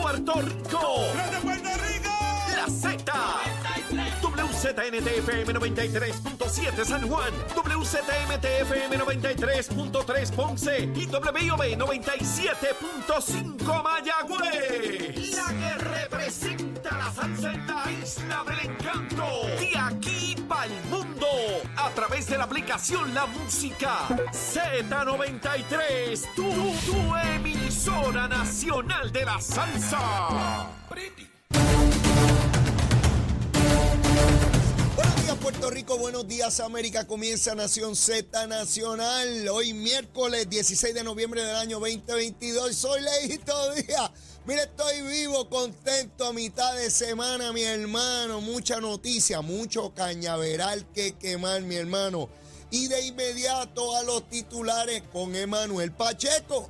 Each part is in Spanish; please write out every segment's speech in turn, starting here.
Puerto Rico. ¡De Puerto Rico! La Z. WZNTFM 93.7 San Juan, WZMTFM 93.3 Ponce y WIOB 97.5 Mayagüez. La que representa la salsa en la isla del encanto. De aquí. A través de la aplicación La Música. Z93. Tu, tu emisora nacional de la salsa. Buenos días Puerto Rico, buenos días América, comienza Nación Z Nacional, hoy miércoles 16 de noviembre del año 2022, soy Leito Díaz, mire estoy vivo, contento a mitad de semana mi hermano, mucha noticia, mucho cañaveral que quemar mi hermano, y de inmediato a los titulares con Emanuel Pacheco.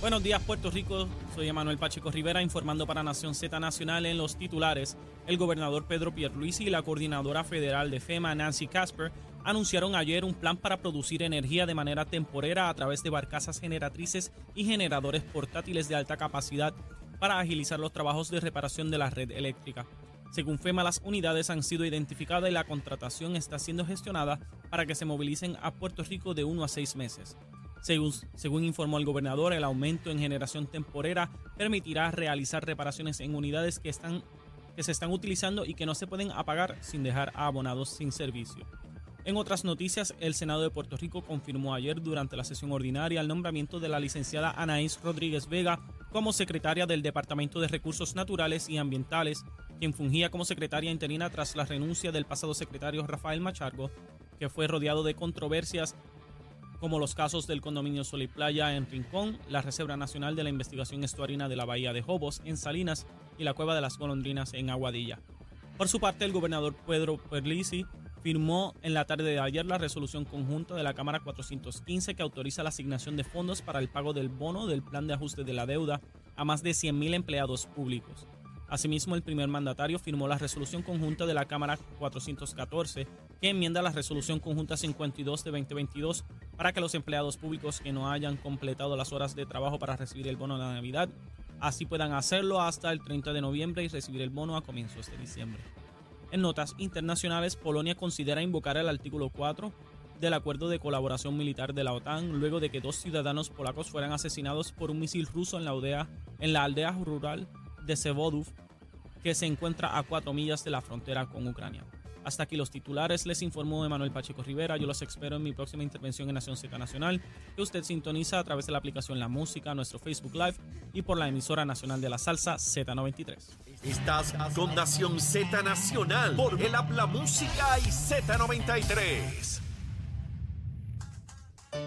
Buenos días Puerto Rico, soy Emanuel Pacheco Rivera informando para Nación Z Nacional en los titulares. El gobernador Pedro Pierluisi y la coordinadora federal de FEMA Nancy Casper anunciaron ayer un plan para producir energía de manera temporera a través de barcazas generatrices y generadores portátiles de alta capacidad para agilizar los trabajos de reparación de la red eléctrica. Según FEMA, las unidades han sido identificadas y la contratación está siendo gestionada para que se movilicen a Puerto Rico de uno a seis meses. Según, según, informó el gobernador, el aumento en generación temporera permitirá realizar reparaciones en unidades que, están, que se están utilizando y que no se pueden apagar sin dejar a abonados sin servicio. En otras noticias, el Senado de Puerto Rico confirmó ayer durante la sesión ordinaria el nombramiento de la licenciada Anaís Rodríguez Vega como secretaria del Departamento de Recursos Naturales y Ambientales, quien fungía como secretaria interina tras la renuncia del pasado secretario Rafael Machargo, que fue rodeado de controversias como los casos del condominio Sol y Playa en Rincón, la Reserva Nacional de la Investigación Estuarina de la Bahía de Jobos en Salinas y la Cueva de las Golondrinas en Aguadilla. Por su parte, el gobernador Pedro Perlisi firmó en la tarde de ayer la resolución conjunta de la Cámara 415 que autoriza la asignación de fondos para el pago del bono del plan de ajuste de la deuda a más de 100.000 empleados públicos. Asimismo, el primer mandatario firmó la resolución conjunta de la Cámara 414 que enmienda la resolución conjunta 52 de 2022 para que los empleados públicos que no hayan completado las horas de trabajo para recibir el bono de Navidad así puedan hacerlo hasta el 30 de noviembre y recibir el bono a comienzos de diciembre. En notas internacionales, Polonia considera invocar el artículo 4 del acuerdo de colaboración militar de la OTAN luego de que dos ciudadanos polacos fueran asesinados por un misil ruso en la aldea, rural de Sevodów, que se encuentra a cuatro millas de la frontera con Ucrania. Hasta aquí los titulares, les informó Emanuel Pacheco Rivera. Yo los espero en mi próxima intervención en Nación Z Nacional, que usted sintoniza a través de la aplicación La Música, nuestro Facebook Live y por la emisora nacional de la salsa Z93. Estás con Nación Z Nacional por el Habla Música y Z93.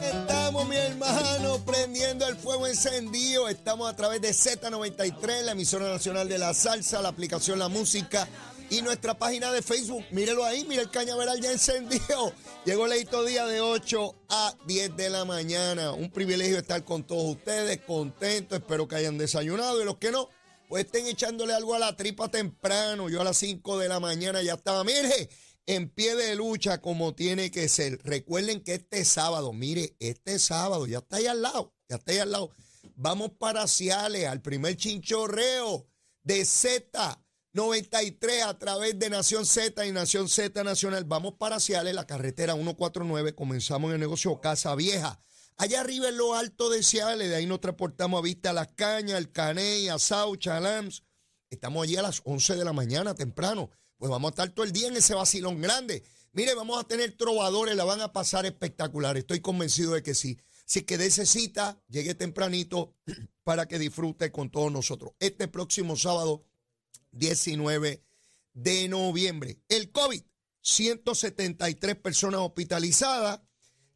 Estamos, mi hermano, prendiendo el fuego encendido. Estamos a través de Z93, la emisora nacional de la salsa, la aplicación La Música y nuestra página de Facebook. Mírelo ahí, mira el cañaveral ya encendido. Llegó Leito Día de 8 a 10 de la mañana. Un privilegio estar con todos ustedes, contento. Espero que hayan desayunado y los que no, pues estén echándole algo a la tripa temprano. Yo a las 5 de la mañana ya estaba. Mire, en pie de lucha como tiene que ser. Recuerden que este sábado, mire, este sábado, ya está ahí al lado, ya está ahí al lado. Vamos para Ciales, al primer chinchorreo de Z. 93 a través de Nación Z y Nación Z Nacional. Vamos para Ciales, la carretera 149. Comenzamos en el negocio Casa Vieja. Allá arriba en lo alto de Ciales, de ahí nos transportamos a Vista Las Cañas, el Caney, a Saucha, Lams. Estamos allí a las 11 de la mañana, temprano. Pues vamos a estar todo el día en ese vacilón grande. Mire, vamos a tener trovadores, la van a pasar espectacular. Estoy convencido de que sí. Así que esa cita, llegue tempranito para que disfrute con todos nosotros. Este próximo sábado 19 de noviembre. El COVID 173 personas hospitalizadas.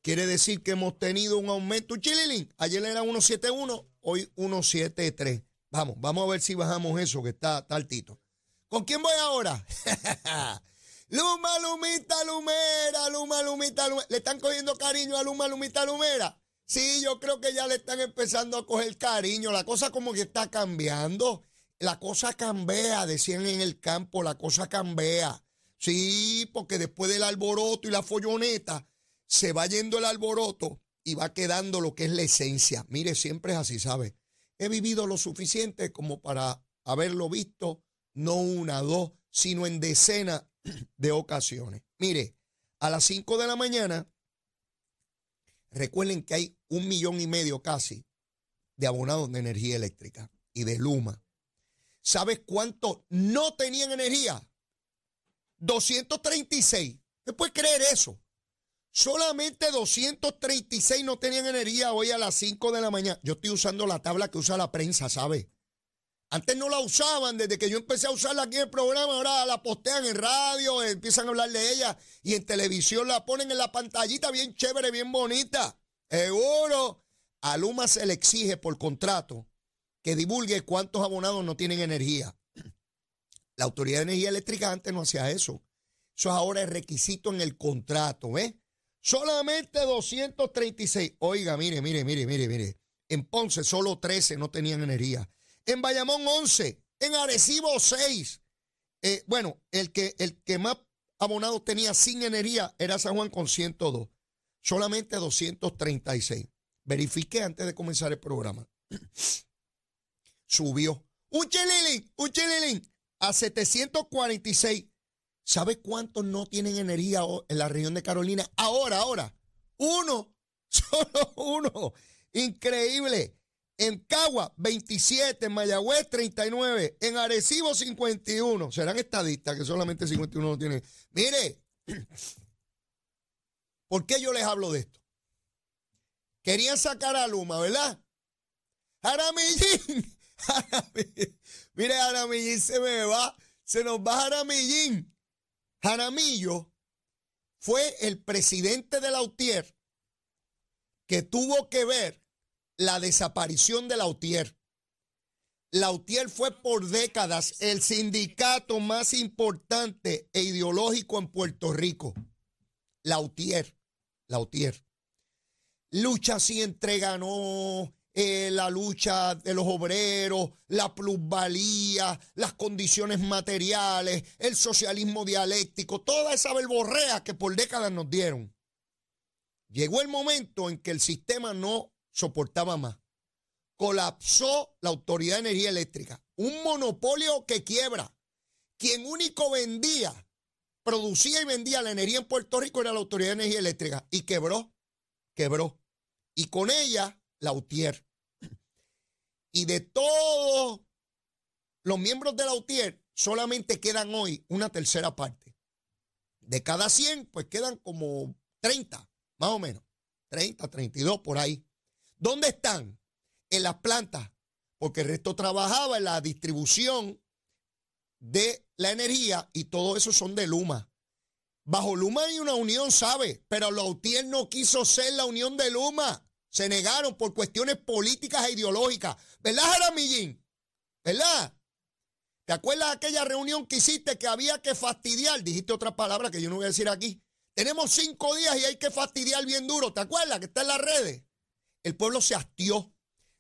Quiere decir que hemos tenido un aumento. Chililín, ayer era 171, hoy 173. Vamos, vamos a ver si bajamos eso, que está, está altito. ¿Con quién voy ahora? Luma, Lumita, Lumera, Luma, Lumita, Lumera. ¿Le están cogiendo cariño a Luma, Lumita, Lumera? Sí, yo creo que ya le están empezando a coger cariño. La cosa como que está cambiando. La cosa cambia, decían en el campo, la cosa cambia. Sí, porque después del alboroto y la folloneta, se va yendo el alboroto y va quedando lo que es la esencia. Mire, siempre es así, ¿sabe? He vivido lo suficiente como para haberlo visto, no una, dos, sino en decenas de ocasiones. Mire, a las 5 de la mañana, recuerden que hay un millón y medio casi de abonados de energía eléctrica y de Luma. ¿Sabes cuánto no tenían energía? 236. ¿Te puedes creer eso? Solamente 236 no tenían energía hoy a las 5 de la mañana. Yo estoy usando la tabla que usa la prensa, ¿sabes? Antes no la usaban, desde que yo empecé a usarla aquí en el programa, ahora la postean en radio, empiezan a hablar de ella y en televisión la ponen en la pantallita bien chévere, bien bonita. Seguro, a Luma se le exige por contrato que divulgue cuántos abonados no tienen energía. La Autoridad de Energía Eléctrica antes no hacía eso. Eso ahora es requisito en el contrato, ¿ves? Solamente 236. Oiga, mire, mire, mire, mire, mire. En Ponce solo 13 no tenían energía en Bayamón 11, en Arecibo 6. Eh, bueno, el que, el que más abonados tenía sin energía era San Juan con 102, solamente 236. Verifiqué antes de comenzar el programa. Subió. Un chililín, un chililín, a 746. ¿Sabe cuántos no tienen energía en la región de Carolina? Ahora, ahora. Uno, solo uno. Increíble. En Cagua, 27. En Mayagüez, 39. En Arecibo, 51. Serán estadistas que solamente 51 no tienen. Mire, ¿por qué yo les hablo de esto? Querían sacar a Luma, ¿verdad? Jaramillín. Mire, Jaramillín se me va. Se nos va Jaramillín. Jaramillo fue el presidente de la UTIER que tuvo que ver la desaparición de Lautier. Lautier fue por décadas el sindicato más importante e ideológico en Puerto Rico. Lautier, Lautier. Lucha siempre ganó eh, la lucha de los obreros, la plusvalía, las condiciones materiales, el socialismo dialéctico, toda esa verborrea que por décadas nos dieron. Llegó el momento en que el sistema no soportaba más. Colapsó la Autoridad de Energía Eléctrica. Un monopolio que quiebra. Quien único vendía, producía y vendía la energía en Puerto Rico era la Autoridad de Energía Eléctrica. Y quebró, quebró. Y con ella, la UTIER. Y de todos los miembros de la UTIER, solamente quedan hoy una tercera parte. De cada 100, pues quedan como 30, más o menos. 30, 32 por ahí. ¿Dónde están? En las plantas, porque el resto trabajaba en la distribución de la energía y todo eso son de Luma. Bajo Luma hay una unión, ¿sabe? Pero Lautier no quiso ser la unión de Luma. Se negaron por cuestiones políticas e ideológicas. ¿Verdad, Jaramillín? ¿Verdad? ¿Te acuerdas de aquella reunión que hiciste que había que fastidiar? Dijiste otra palabra que yo no voy a decir aquí. Tenemos cinco días y hay que fastidiar bien duro. ¿Te acuerdas que está en las redes? el pueblo se hastió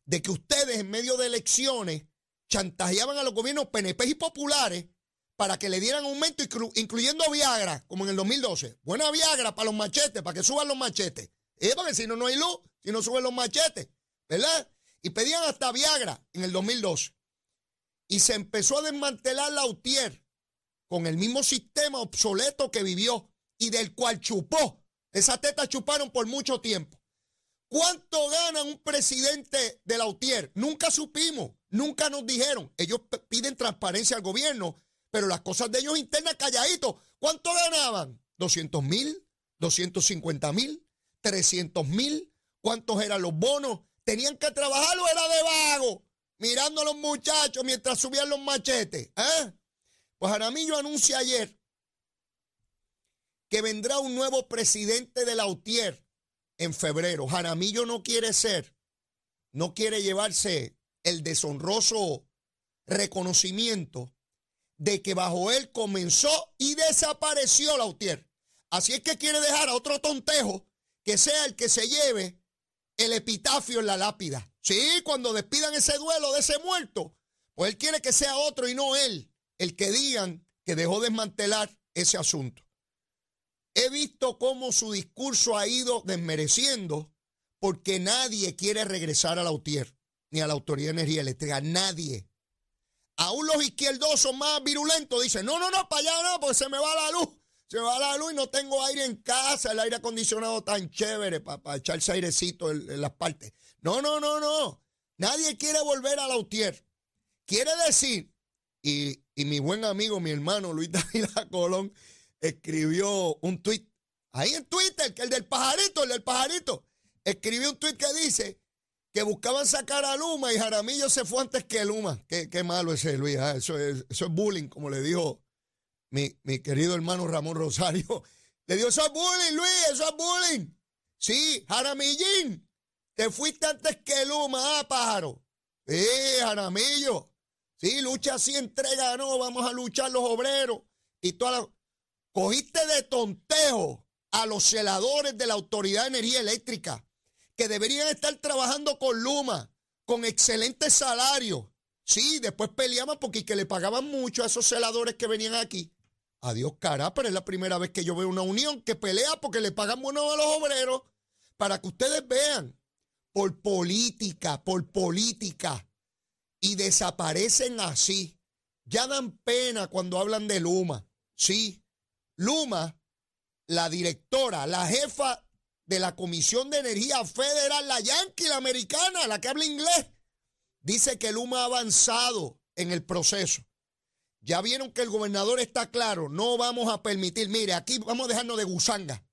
de que ustedes en medio de elecciones chantajeaban a los gobiernos PNP y populares para que le dieran aumento, incluyendo Viagra, como en el 2012. Buena Viagra para los machetes, para que suban los machetes. Es porque si no, no hay luz, si no suben los machetes, ¿verdad? Y pedían hasta Viagra en el 2012. Y se empezó a desmantelar la UTIER con el mismo sistema obsoleto que vivió y del cual chupó. Esas tetas chuparon por mucho tiempo. ¿Cuánto gana un presidente de la UTIER? Nunca supimos, nunca nos dijeron. Ellos piden transparencia al gobierno, pero las cosas de ellos internas calladitos. ¿Cuánto ganaban? ¿200 mil? ¿250 mil? ¿300 mil? ¿Cuántos eran los bonos? ¿Tenían que trabajar o era de vago? Mirando a los muchachos mientras subían los machetes. ¿eh? Pues Aramillo anuncia ayer que vendrá un nuevo presidente de la UTIER en febrero. Jaramillo no quiere ser, no quiere llevarse el deshonroso reconocimiento de que bajo él comenzó y desapareció la UTIER. Así es que quiere dejar a otro tontejo que sea el que se lleve el epitafio en la lápida. Sí, cuando despidan ese duelo de ese muerto, pues él quiere que sea otro y no él el que digan que dejó desmantelar ese asunto. He visto cómo su discurso ha ido desmereciendo porque nadie quiere regresar a la UTIER ni a la Autoridad de Energía Eléctrica. Nadie. Aún los izquierdosos más virulentos dicen, no, no, no, para allá no, porque se me va la luz. Se va la luz y no tengo aire en casa, el aire acondicionado tan chévere para, echarse airecito en, las partes. No, no, no, no. Nadie quiere volver a la UTIER. Quiere decir, y, mi buen amigo, mi hermano Luis David Colón, escribió un tuit, ahí en Twitter, que el del pajarito, el del pajarito, escribió un tuit que dice que buscaban sacar a Luma y Jaramillo se fue antes que Luma. Qué, qué malo ese Luis, ah, eso, es, eso es bullying, como le dijo mi, querido hermano Ramón Rosario. Le dijo, eso es bullying, Luis, eso es bullying. Sí, Jaramillín, te fuiste antes que Luma, ah, pájaro. Sí, Jaramillo. Sí, lucha así, entrega, no, vamos a luchar los obreros y toda la... Cogiste de tontejo a los celadores de la Autoridad de Energía Eléctrica que deberían estar trabajando con Luma, con excelentes salarios. Sí, después peleaban porque que le pagaban mucho a esos celadores que venían aquí. Adiós, cara, pero es la primera vez que yo veo una unión que pelea porque le pagan bueno a los obreros. Para que ustedes vean, por política, por política. Y desaparecen así. Ya dan pena cuando hablan de Luma. Sí, Luma, la directora, la jefa de la Comisión de Energía Federal, la Yankee, la americana, la que habla inglés, dice que Luma ha avanzado en el proceso. Ya vieron que el gobernador está claro, no vamos a permitir, mire, aquí vamos a dejarnos de gusanga.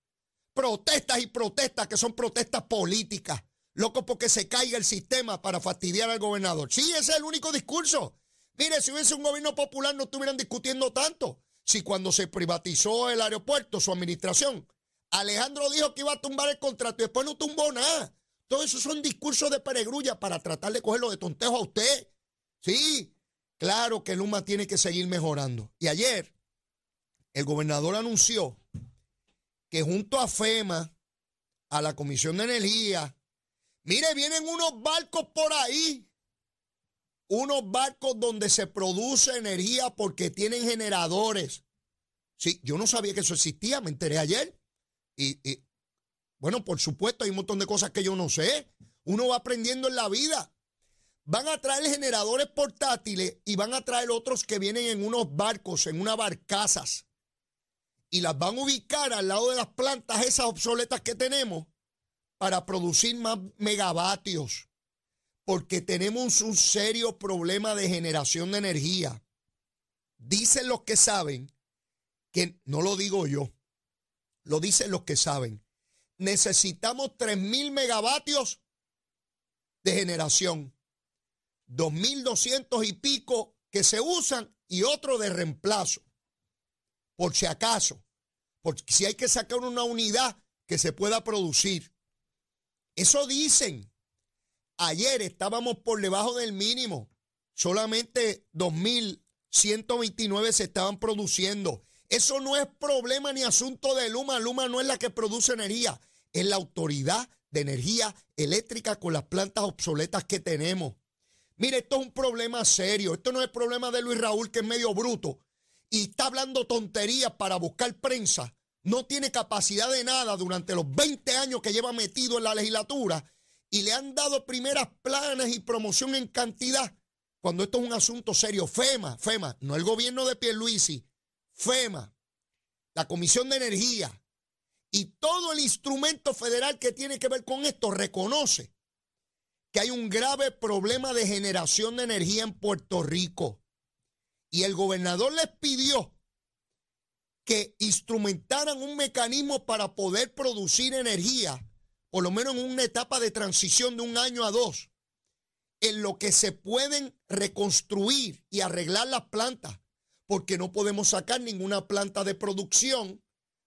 Protestas y protestas que son protestas políticas. Loco porque se caiga el sistema para fastidiar al gobernador. Sí, ese es el único discurso. Mire, si hubiese un gobierno popular no estuvieran discutiendo tanto. Si cuando se privatizó el aeropuerto, su administración, Alejandro dijo que iba a tumbar el contrato y después no tumbó nada. Todo eso son discursos de peregrulla para tratar de cogerlo de tontejo a usted. Sí, claro que Luma tiene que seguir mejorando. Y ayer el gobernador anunció que junto a FEMA, a la Comisión de Energía, mire, vienen unos barcos por ahí. Unos barcos donde se produce energía porque tienen generadores. Sí, yo no sabía que eso existía, me enteré ayer. Y, bueno, por supuesto, hay un montón de cosas que yo no sé. Uno va aprendiendo en la vida. Van a traer generadores portátiles y van a traer otros que vienen en unos barcos, en unas barcazas. Y las van a ubicar al lado de las plantas esas obsoletas que tenemos para producir más megavatios. Porque tenemos un serio problema de generación de energía. Dicen los que saben, que no lo digo yo, lo dicen los que saben. Necesitamos 3.000 megavatios de generación. 2.200 y pico que se usan y otro de reemplazo. Por si acaso. Porque si hay que sacar una unidad que se pueda producir. Eso dicen. Ayer estábamos por debajo del mínimo. Solamente 2.129 se estaban produciendo. Eso no es problema ni asunto de Luma. Luma no es la que produce energía, es la autoridad de energía eléctrica con las plantas obsoletas que tenemos. Mire, esto es un problema serio. Esto no es problema de Luis Raúl, que es medio bruto y está hablando tonterías para buscar prensa. No tiene capacidad de nada durante los 20 años que lleva metido en la legislatura y le han dado primeras planes y promoción en cantidad. Cuando esto es un asunto serio, FEMA, FEMA, no el gobierno de Pierluisi, FEMA, la Comisión de Energía y todo el instrumento federal que tiene que ver con esto reconoce que hay un grave problema de generación de energía en Puerto Rico. Y el gobernador les pidió que instrumentaran un mecanismo para poder producir energía, por lo menos en una etapa de transición de un año a dos, en lo que se pueden reconstruir y arreglar las plantas porque no podemos sacar ninguna planta de producción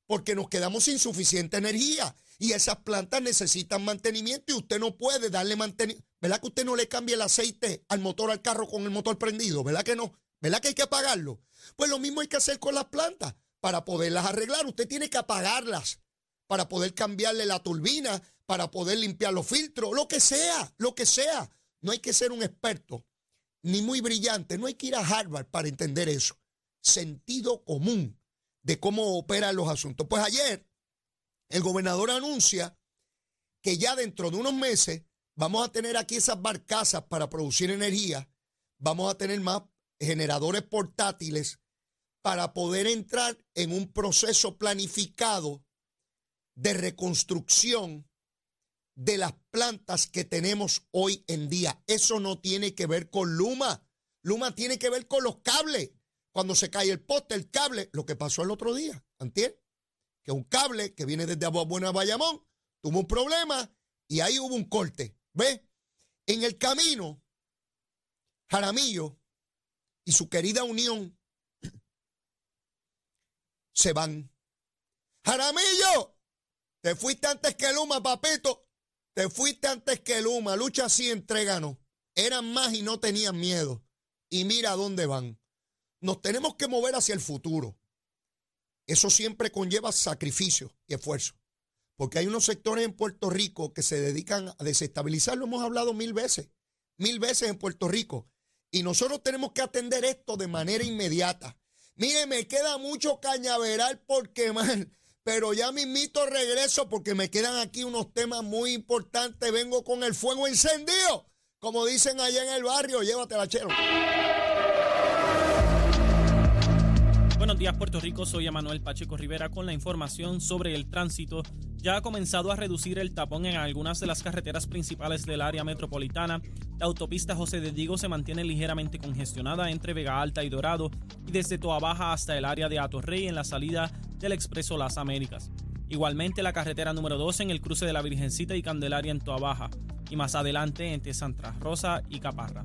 porque nos quedamos sin suficiente energía y esas plantas necesitan mantenimiento y usted no puede darle mantenimiento. ¿Verdad que usted no le cambie el aceite al motor al carro con el motor prendido? ¿Verdad que no? ¿Verdad que hay que apagarlo? Pues lo mismo hay que hacer con las plantas para poderlas arreglar. Usted tiene que apagarlas para poder cambiarle la turbina, para poder limpiar los filtros, lo que sea, lo que sea. No hay que ser un experto ni muy brillante, no hay que ir a Harvard para entender eso. Sentido común de cómo operan los asuntos. Pues ayer el gobernador anuncia que ya dentro de unos meses vamos a tener aquí esas barcazas para producir energía, vamos a tener más generadores portátiles para poder entrar en un proceso planificado de reconstrucción de las plantas que tenemos hoy en día. Eso no tiene que ver con Luma. Luma tiene que ver con los cables. Cuando se cae el poste, el cable, lo que pasó el otro día, ¿entiendes? Que un cable que viene desde Buena Bayamón tuvo un problema y ahí hubo un corte. ¿Ve? En el camino, Jaramillo y su querida Unión se van. Jaramillo, te fuiste antes que Luma, papito. Te fuiste antes que Luma. Lucha así, entréganos. Eran más y no tenían miedo. Y mira dónde van. Nos tenemos que mover hacia el futuro. Eso siempre conlleva sacrificio y esfuerzo. Porque hay unos sectores en Puerto Rico que se dedican a desestabilizar. Lo hemos hablado mil veces. Mil veces en Puerto Rico. Y nosotros tenemos que atender esto de manera inmediata. Mire, me queda mucho cañaveral por quemar, pero ya mismito regreso porque me quedan aquí unos temas muy importantes. Vengo con el fuego encendido, como dicen allá en el barrio, llévatela, chero. Buenos días Puerto Rico, soy Emanuel Pacheco Rivera con la información sobre el tránsito. Ya ha comenzado a reducir el tapón en algunas de las carreteras principales del área metropolitana. La autopista José de Diego se mantiene ligeramente congestionada entre Vega Alta y Dorado y desde Toa Baja hasta el área de Atorrey en la salida del Expreso Las Américas. Igualmente la carretera número 2 en el cruce de la Virgencita y Candelaria en Toa Baja y más adelante entre Santa Rosa y Caparra.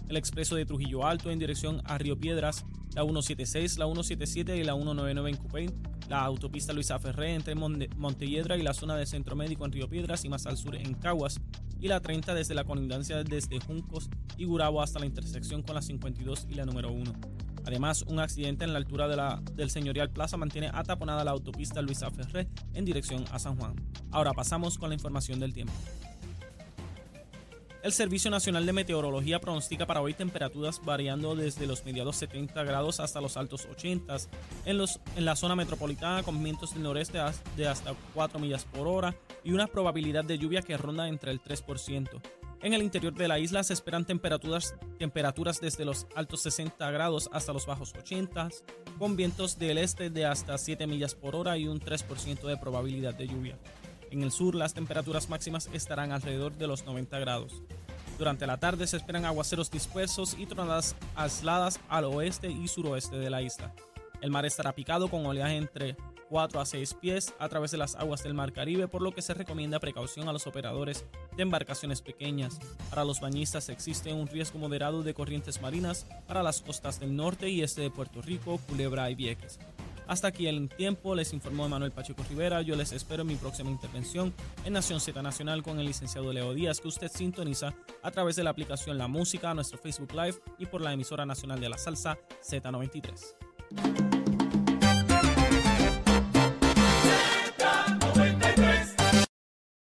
el expreso de Trujillo Alto en dirección a Río Piedras, la 176, la 177 y la 199 en Cupey, la autopista Luisa Ferré entre Montelledra y la zona de Centro Médico en Río Piedras y más al sur en Caguas, y la 30 desde la colindancia desde Juncos y Gurabo hasta la intersección con la 52 y la número 1. Además, un accidente en la altura de la, del Señorial Plaza mantiene ataponada la autopista Luisa Ferré en dirección a San Juan. Ahora pasamos con la información del tiempo. El Servicio Nacional de Meteorología pronostica para hoy temperaturas variando desde los mediados 70 grados hasta los altos 80 en, los, en la zona metropolitana con vientos del noreste de hasta 4 millas por hora y una probabilidad de lluvia que ronda entre el 3%. En el interior de la isla se esperan temperaturas, temperaturas desde los altos 60 grados hasta los bajos 80, con vientos del este de hasta 7 millas por hora y un 3% de probabilidad de lluvia. En el sur las temperaturas máximas estarán alrededor de los 90 grados. Durante la tarde se esperan aguaceros dispersos y tronadas aisladas al oeste y suroeste de la isla. El mar estará picado con oleaje entre 4 a 6 pies a través de las aguas del Mar Caribe, por lo que se recomienda precaución a los operadores de embarcaciones pequeñas. Para los bañistas existe un riesgo moderado de corrientes marinas para las costas del norte y este de Puerto Rico, Culebra y Vieques. Hasta aquí el tiempo, les informó Manuel Pacheco Rivera. Yo les espero en mi próxima intervención en Nación Z Nacional con el licenciado Leo Díaz, que usted sintoniza a través de la aplicación La Música, nuestro Facebook Live y por la emisora nacional de la salsa Z93.